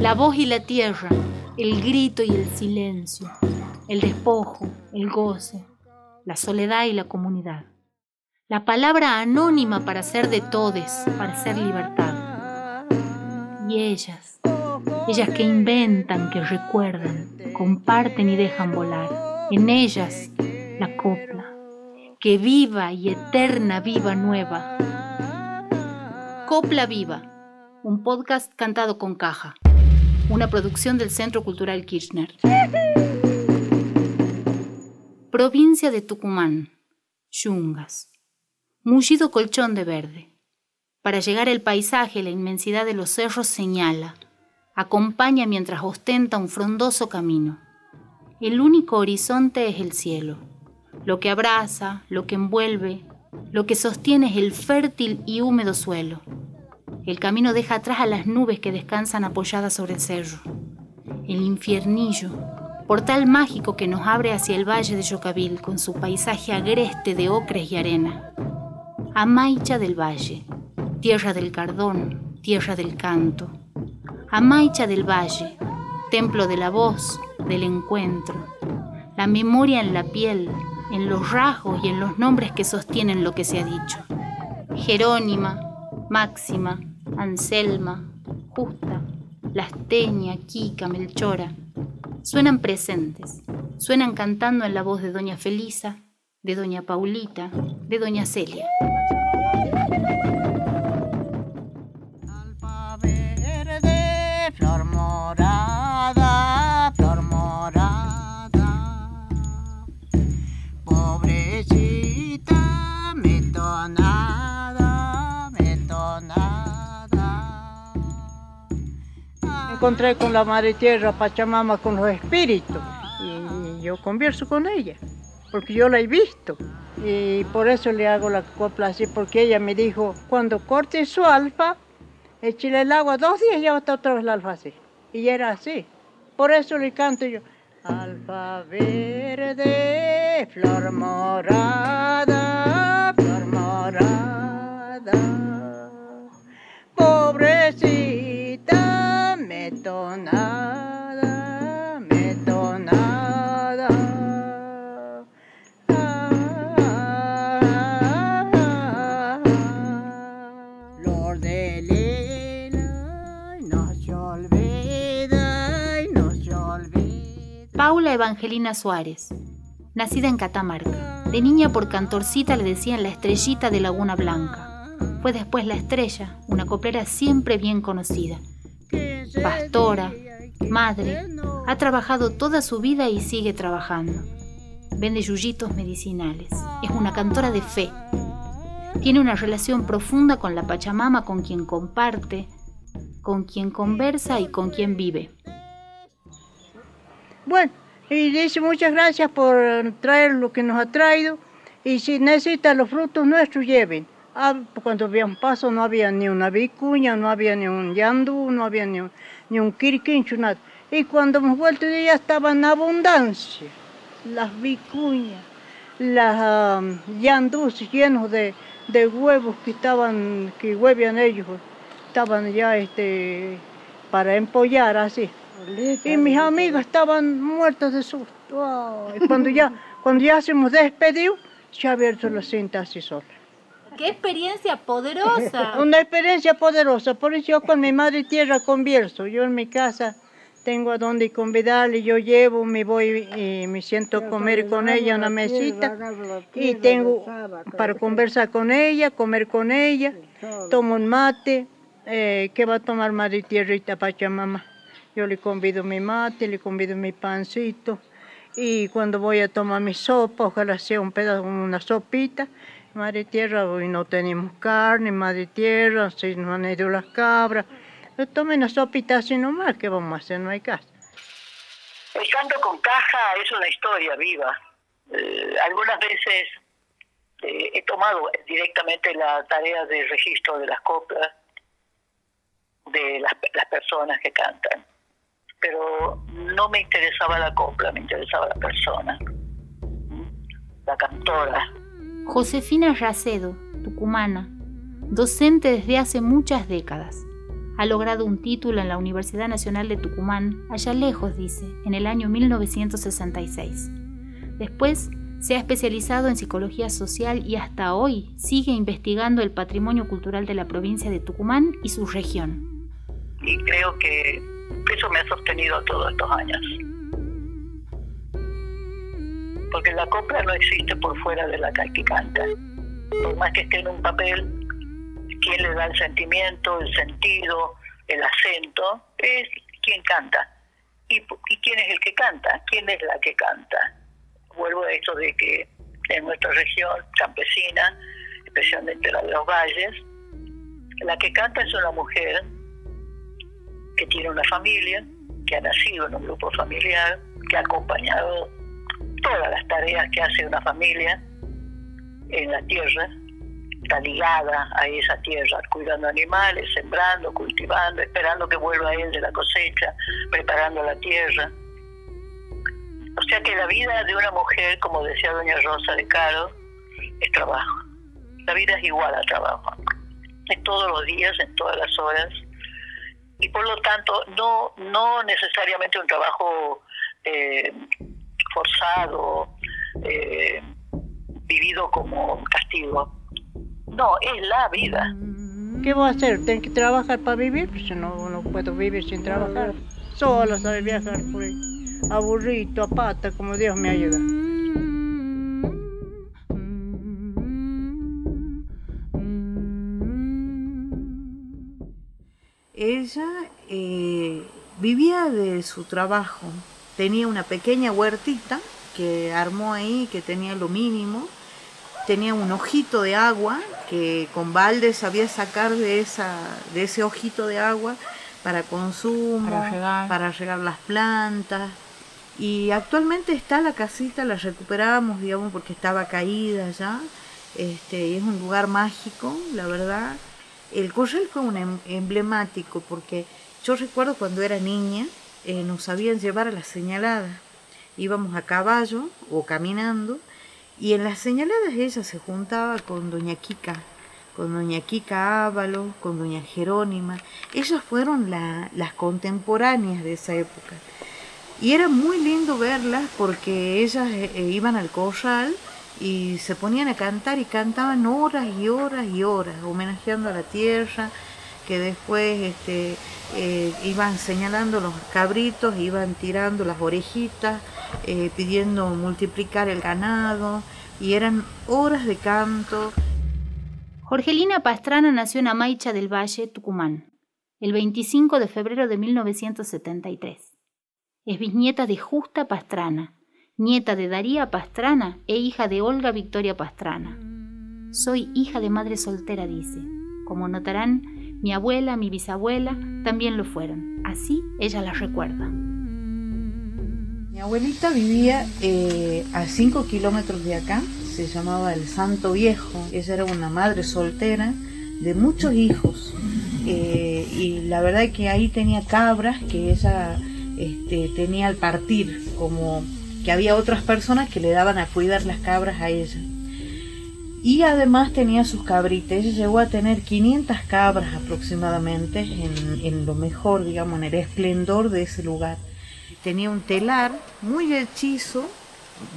La voz y la tierra, el grito y el silencio, el despojo, el goce, la soledad y la comunidad. La palabra anónima para ser de todes, para ser libertad. Y ellas, ellas que inventan, que recuerdan, comparten y dejan volar. En ellas la copla, que viva y eterna viva nueva. Copla Viva, un podcast cantado con caja, una producción del Centro Cultural Kirchner. Provincia de Tucumán, Yungas. Mullido colchón de verde. Para llegar el paisaje, la inmensidad de los cerros señala, acompaña mientras ostenta un frondoso camino. El único horizonte es el cielo. Lo que abraza, lo que envuelve, lo que sostiene es el fértil y húmedo suelo. El camino deja atrás a las nubes que descansan apoyadas sobre el cerro. El infiernillo, portal mágico que nos abre hacia el valle de Yocavil con su paisaje agreste de ocres y arena. Amaicha del Valle, tierra del cardón, tierra del canto. Amaicha del Valle, templo de la voz, del encuentro. La memoria en la piel, en los rasgos y en los nombres que sostienen lo que se ha dicho. Jerónima, Máxima, Anselma, Justa, Lasteña, Kika, Melchora. Suenan presentes, suenan cantando en la voz de Doña Felisa, de Doña Paulita, de Doña Celia. Encontré con la Madre Tierra, Pachamama, con los espíritus. Y yo converso con ella, porque yo la he visto. Y por eso le hago la copla así, porque ella me dijo, cuando corte su alfa, échale el agua dos días y ya está otra vez el alfa así. Y era así. Por eso le canto yo. Alfa verde, flor morada, flor morada. Pobrecita, Paula Evangelina Suárez, nacida en Catamarca. De niña por cantorcita le decían la estrellita de Laguna Blanca. Fue después la estrella, una coplera siempre bien conocida. Pastora, madre, ha trabajado toda su vida y sigue trabajando. Vende yuyitos medicinales. Es una cantora de fe. Tiene una relación profunda con la Pachamama, con quien comparte, con quien conversa y con quien vive. Bueno, y dice muchas gracias por traer lo que nos ha traído. Y si necesita los frutos nuestros, lleven. Ah, cuando había un paso no había ni una vicuña, no había ni un yandú, no había ni un, ni un quirquincho, nada. Y cuando hemos vuelto ya estaba en abundancia. Las vicuñas, las um, yandús llenos de, de huevos que estaban, que huevían ellos, estaban ya este, para empollar así. Y mis amigos estaban muertos de susto. Ay, cuando ya, cuando ya se hemos despedido, se ha abierto la cinta así sola. ¡Qué experiencia poderosa! Una experiencia poderosa, por eso yo con mi madre tierra converso. Yo en mi casa tengo a donde convidarle, yo llevo, me voy y me siento a comer con ella en una mesita y tengo para conversar con ella, comer con ella, tomo un mate, eh, ¿qué va a tomar madre tierrita Pachamama? Yo le convido mi mate, le convido mi pancito y cuando voy a tomar mi sopa, ojalá sea un pedazo, una sopita, Madre Tierra, hoy no tenemos carne, Madre Tierra, se nos han ido las cabras. Tomen una sopita así nomás, ¿qué vamos a hacer? No hay caso. El canto con caja es una historia viva. Eh, algunas veces eh, he tomado directamente la tarea de registro de las coplas de las, las personas que cantan, pero no me interesaba la copla, me interesaba la persona, la cantora. Josefina Racedo, tucumana, docente desde hace muchas décadas. Ha logrado un título en la Universidad Nacional de Tucumán, allá lejos, dice, en el año 1966. Después se ha especializado en psicología social y hasta hoy sigue investigando el patrimonio cultural de la provincia de Tucumán y su región. Y creo que eso me ha sostenido todos estos años. Porque la copla no existe por fuera de la que canta. Por más que esté en un papel, quien le da el sentimiento, el sentido, el acento, es quien canta. ¿Y, ¿Y quién es el que canta? ¿Quién es la que canta? vuelvo a esto de que en nuestra región campesina, especialmente la de los valles, la que canta es una mujer que tiene una familia, que ha nacido en un grupo familiar, que ha acompañado todas las tareas que hace una familia en la tierra, está ligada a esa tierra, cuidando animales, sembrando, cultivando, esperando que vuelva él de la cosecha, preparando la tierra, o sea que la vida de una mujer, como decía doña Rosa de Caro, es trabajo. La vida es igual a trabajo. En todos los días, en todas las horas. Y por lo tanto, no, no necesariamente un trabajo eh, forzado, eh, vivido como castigo. No, es la vida. ¿Qué voy a hacer? ¿Tengo que trabajar para vivir? Pues no, no puedo vivir sin trabajar. Solo sabe viajar ahí aburrido, a pata, como Dios me ayuda. Ella eh, vivía de su trabajo, tenía una pequeña huertita que armó ahí, que tenía lo mínimo, tenía un ojito de agua que con balde sabía sacar de, esa, de ese ojito de agua para consumo, para regar las plantas. Y actualmente está la casita, la recuperamos, digamos, porque estaba caída ya. Este, es un lugar mágico, la verdad. El corral fue un em, emblemático porque yo recuerdo cuando era niña, eh, nos sabían llevar a las señaladas. Íbamos a caballo o caminando y en las señaladas ella se juntaba con doña Kika, con doña Kika Ávalo, con doña Jerónima. Ellas fueron las contemporáneas de esa época. Y era muy lindo verlas porque ellas eh, iban al corral y se ponían a cantar y cantaban horas y horas y horas, homenajeando a la tierra, que después este, eh, iban señalando los cabritos, iban tirando las orejitas, pidiendo multiplicar el ganado, y eran horas de canto. Jorgelina Pastrana nació en Amaicha del Valle, Tucumán, el 25 de febrero de 1973. Es bisnieta de Justa Pastrana, nieta de Daría Pastrana e hija de Olga Victoria Pastrana. Soy hija de madre soltera, dice. Como notarán, mi abuela, mi bisabuela también lo fueron. Así ella las recuerda. Mi abuelita vivía eh, a 5 kilómetros de acá, se llamaba el Santo Viejo. Ella era una madre soltera de muchos hijos. Eh, y la verdad es que ahí tenía cabras que ella este, tenía al partir, como que había otras personas que le daban a cuidar las cabras a ella. Y además tenía sus cabritas, ella llegó a tener 500 cabras aproximadamente en, lo mejor, digamos, en el esplendor de ese lugar. Tenía un telar muy hechizo,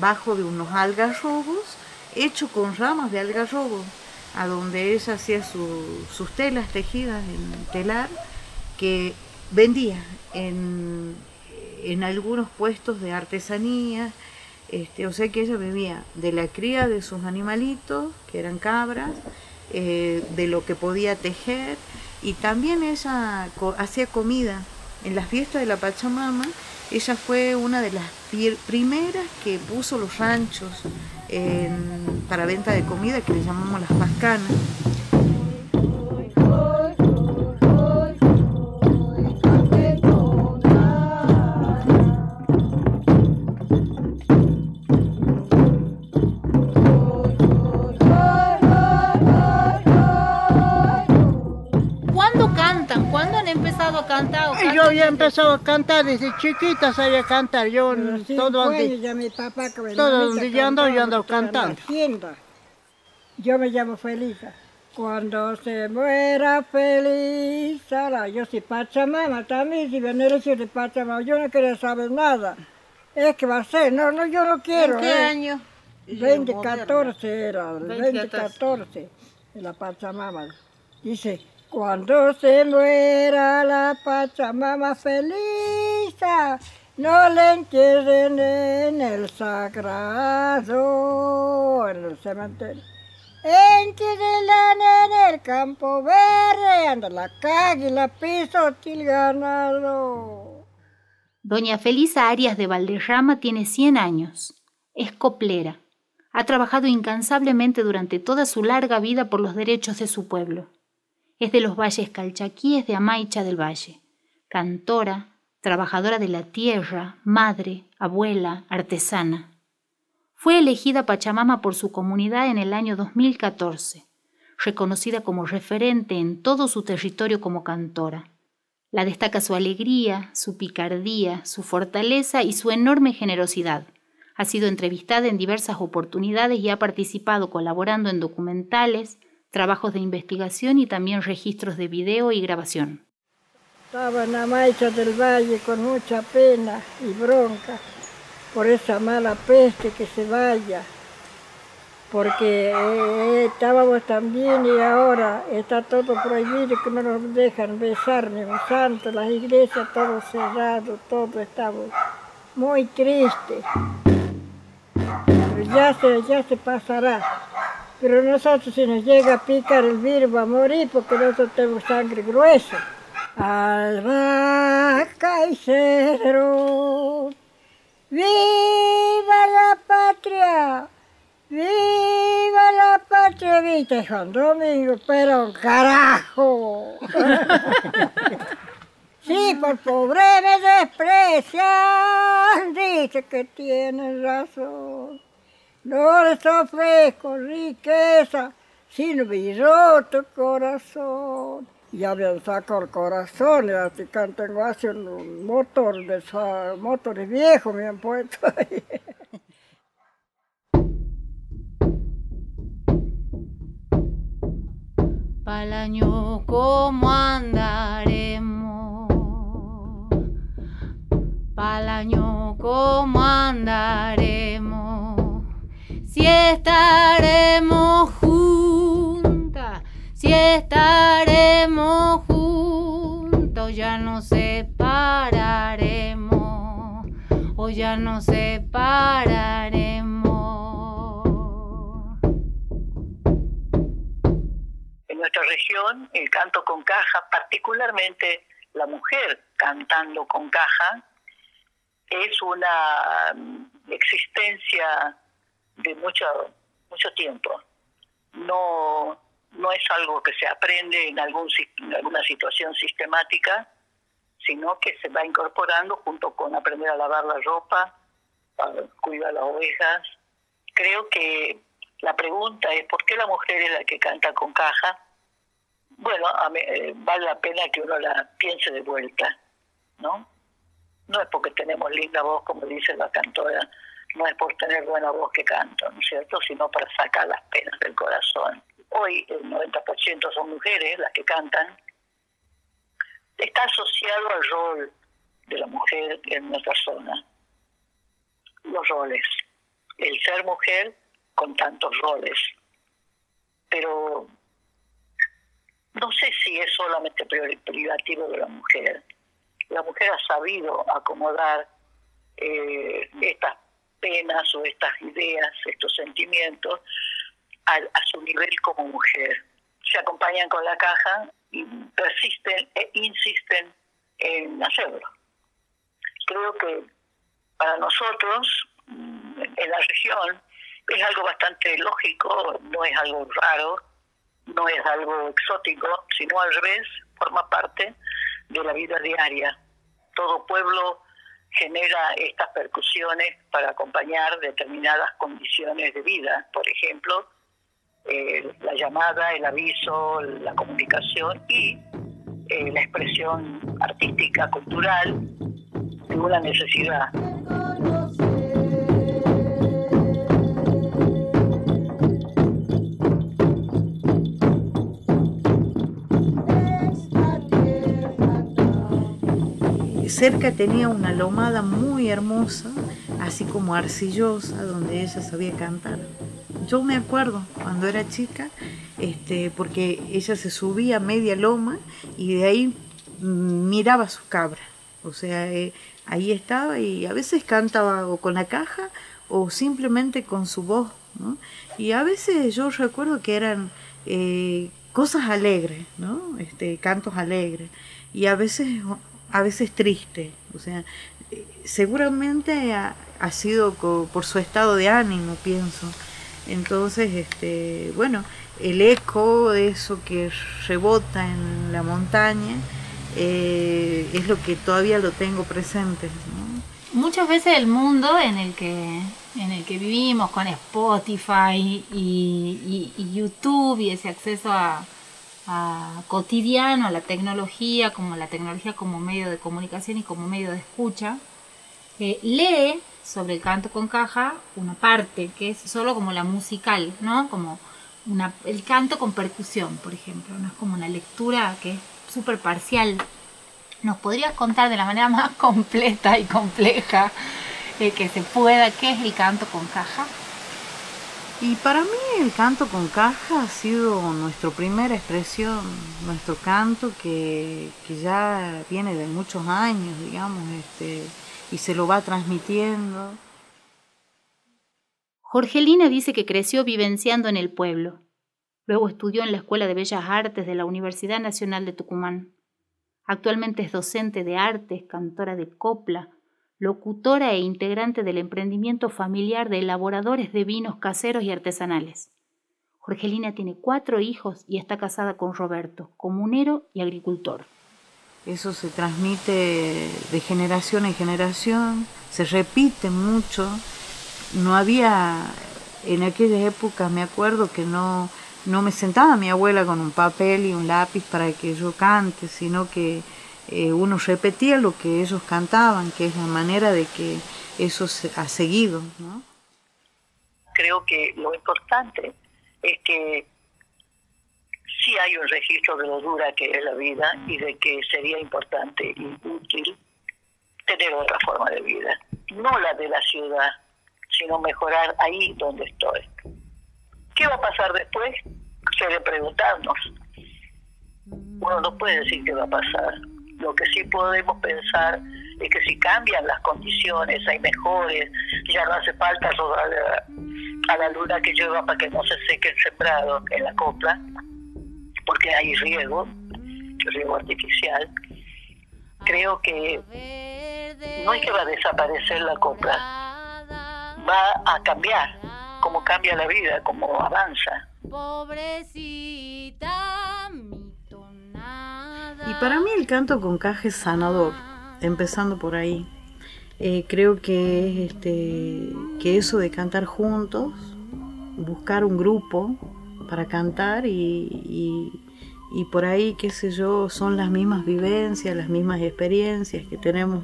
bajo de unos algarrobos, hecho con ramas de algarrobo, a donde ella hacía sus telas tejidas en telar, que vendía en en algunos puestos de artesanía, este, o sea que ella vivía de la cría de sus animalitos, que eran cabras, eh, de lo que podía tejer, y también ella hacía comida. En las fiestas de la Pachamama, ella fue una de las primeras que puso los ranchos para venta de comida, que le llamamos las pascanas. Empezado a cantar desde chiquita, sabía cantar. Yo todo donde, ya mi papá, todo donde yo ando, yo ando cantando. Yo me llamo Felisa. Cuando se muera feliz, ahora yo soy Pachamama también, si viene el de Pachamama, yo no quería saber nada. Es que va a ser, no, no, yo no quiero. ¿En qué eh. año? 2014 era, el 2014, de la Pachamama. Dice, cuando se muera la Pachamama feliz, no le entierren en el sagrado, en el cementerio. Entierrenla en el campo verde, anda la cague y la piso til ganado. Doña Felisa Arias de Valderrama tiene 100 años. Es coplera. Ha trabajado incansablemente durante toda su larga vida por los derechos de su pueblo. Es de los valles calchaquíes de Amaicha del Valle. Cantora, trabajadora de la tierra, madre, abuela, artesana. Fue elegida Pachamama por su comunidad en el año 2014, reconocida como referente en todo su territorio como cantora. La destaca su alegría, su picardía, su fortaleza y su enorme generosidad. Ha sido entrevistada en diversas oportunidades y ha participado colaborando en documentales, trabajos de investigación y también registros de video y grabación. Estaba en la del Valle con mucha pena y bronca por esa mala peste que se vaya, porque eh, estábamos también y ahora está todo prohibido, que no nos dejan besar ni un santo, las iglesias todo cerrado, todo estamos muy tristes. Pero ya se, ya se pasará. Pero nosotros si nos llega a picar el virus va a morir porque nosotros tenemos sangre gruesa. Albahaca y cedro, viva la patria, viva la patria, viste Juan Domingo, pero carajo. Sí, por pobre me desprecian, dice que tienen razón. No les ofrezco riqueza, sino mi roto corazón. Me han sacado el corazón, y así que tengo así un motor de motores viejos me han puesto ahí. Pa'l año, ¿cómo andaremos? Pa'l año, ¿cómo andaremos? Estaremos juntas, si estaremos juntos, ya nos separaremos, o ya nos separaremos. En nuestra región, el canto con caja, particularmente la mujer cantando con caja, es una mm, existencia de mucho, mucho tiempo. No, no es algo que se aprende en, algún, en alguna situación sistemática, sino que se va incorporando junto con aprender a lavar la ropa, a cuidar las ovejas. Creo que la pregunta es ¿por qué la mujer es la que canta con caja? Bueno, a mí, eh, vale la pena que uno la piense de vuelta, ¿no? No es porque tenemos linda voz, como dice la cantora, no es por tener buena voz que canto, ¿no es cierto? Sino para sacar las penas del corazón. Hoy el 90% son mujeres las que cantan. Está asociado al rol de la mujer en nuestra zona. Los roles. El ser mujer con tantos roles. Pero no sé si es solamente privativo de la mujer. La mujer ha sabido acomodar eh, estas penas o estas ideas, estos sentimientos a, a su nivel como mujer. Se acompañan con la caja y persisten e insisten en hacerlo. Creo que para nosotros, mm, en la región, es algo bastante lógico, no es algo raro, no es algo exótico, sino al revés, forma parte de la vida diaria. Todo pueblo genera estas percusiones para acompañar determinadas condiciones de vida. Por ejemplo, eh, la llamada, el aviso, la comunicación y eh, la expresión artística, cultural de una necesidad. Cerca tenía una lomada muy hermosa, así como arcillosa, donde ella sabía cantar. Yo me acuerdo cuando era chica, este, porque ella se subía a media loma y de ahí mm, miraba su cabra. O sea, eh, ahí estaba y a veces cantaba o con la caja o simplemente con su voz. Y a veces yo recuerdo que eran eh, cosas alegres, ¿no? este, cantos alegres y a veces, a veces tristes. O sea, seguramente ha, ha sido por su estado de ánimo, pienso. Entonces, este, bueno, el eco de eso que rebota en la montaña eh, es lo que todavía lo tengo presente. Muchas veces el mundo en el que, en el que vivimos con Spotify y, YouTube y ese acceso a, cotidiano, a la tecnología, como la tecnología como medio de comunicación y como medio de escucha, eh, lee sobre el canto con caja una parte que es solo como la musical, ¿no? Como una, el canto con percusión, por ejemplo, no es como una lectura que es súper parcial. ¿Nos podrías contar de la manera más completa y compleja eh, que se pueda qué es el canto con caja? Y para mí el canto con caja ha sido nuestra primera expresión, nuestro canto que, ya viene de muchos años, digamos, este, y se lo va transmitiendo. Jorgelina dice que creció vivenciando en el pueblo. Luego estudió en la Escuela de Bellas Artes de la Universidad Nacional de Tucumán. Actualmente es docente de artes, cantora de copla, locutora e integrante del emprendimiento familiar de elaboradores de vinos caseros y artesanales. Jorgelina tiene cuatro hijos y está casada con Roberto, comunero y agricultor. Eso se transmite de generación en generación, se repite mucho. No había, en aquella época me acuerdo que no, no me sentaba mi abuela con un papel y un lápiz para que yo cante, sino que eh, uno repetía lo que ellos cantaban, que es la manera de que eso se ha seguido. ¿no? Creo que lo importante es que sí hay un registro de lo dura que es la vida y de que sería importante y útil tener otra forma de vida, no la de la ciudad, sino mejorar ahí donde estoy. ¿Qué va a pasar después? Se debe preguntarnos. Uno no puede decir qué va a pasar. Lo que sí podemos pensar es que si cambian las condiciones, hay mejores, ya no hace falta rodar a la luna que llueva para que no se seque el sembrado en la copla, porque hay riego, riego artificial, creo que no es que va a desaparecer la copla, va a cambiar, como cambia la vida, como avanza. Y para mí el canto con caja es sanador, empezando por ahí. Eh, creo que este que eso de cantar juntos, buscar un grupo, para cantar y, y, por ahí, qué sé yo, son las mismas vivencias, las mismas experiencias que tenemos,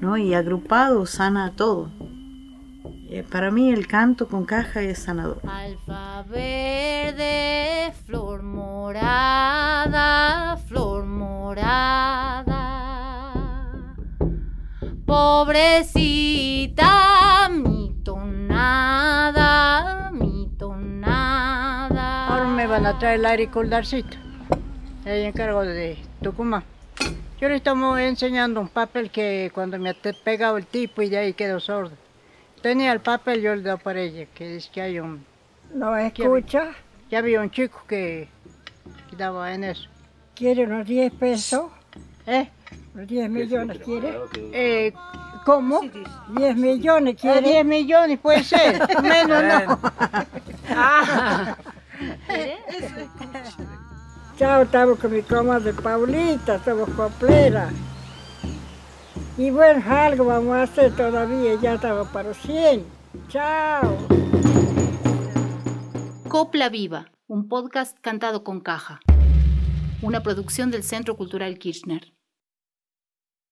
¿no? Y agrupado sana todo. Eh, para mí el canto con caja es sanador. Alfa flor morada, flor morada. Pobrecita, mi tonada van a traer el agricultorcito. Ahí encargo de Tucumán. Yo le estamos enseñando un papel que cuando me ha pegado el tipo y de ahí quedó sordo. Tenía el papel, yo le doy para ella, que es que hay un... ¿No escucha? Ya había un chico que, quedaba en eso. ¿Quiere unos 10 pesos? ¿Eh? ¿Unos 10 millones quiere? Eh, ¿Cómo? 10 millones quiere. 10 millones puede ser, menos no. ah. Chao, estamos con mi de Paulita, estamos coplera. Y bueno, algo vamos a hacer todavía, ya estamos para 100. Chao. Copla Viva, un podcast cantado con caja. Una producción del Centro Cultural Kirchner.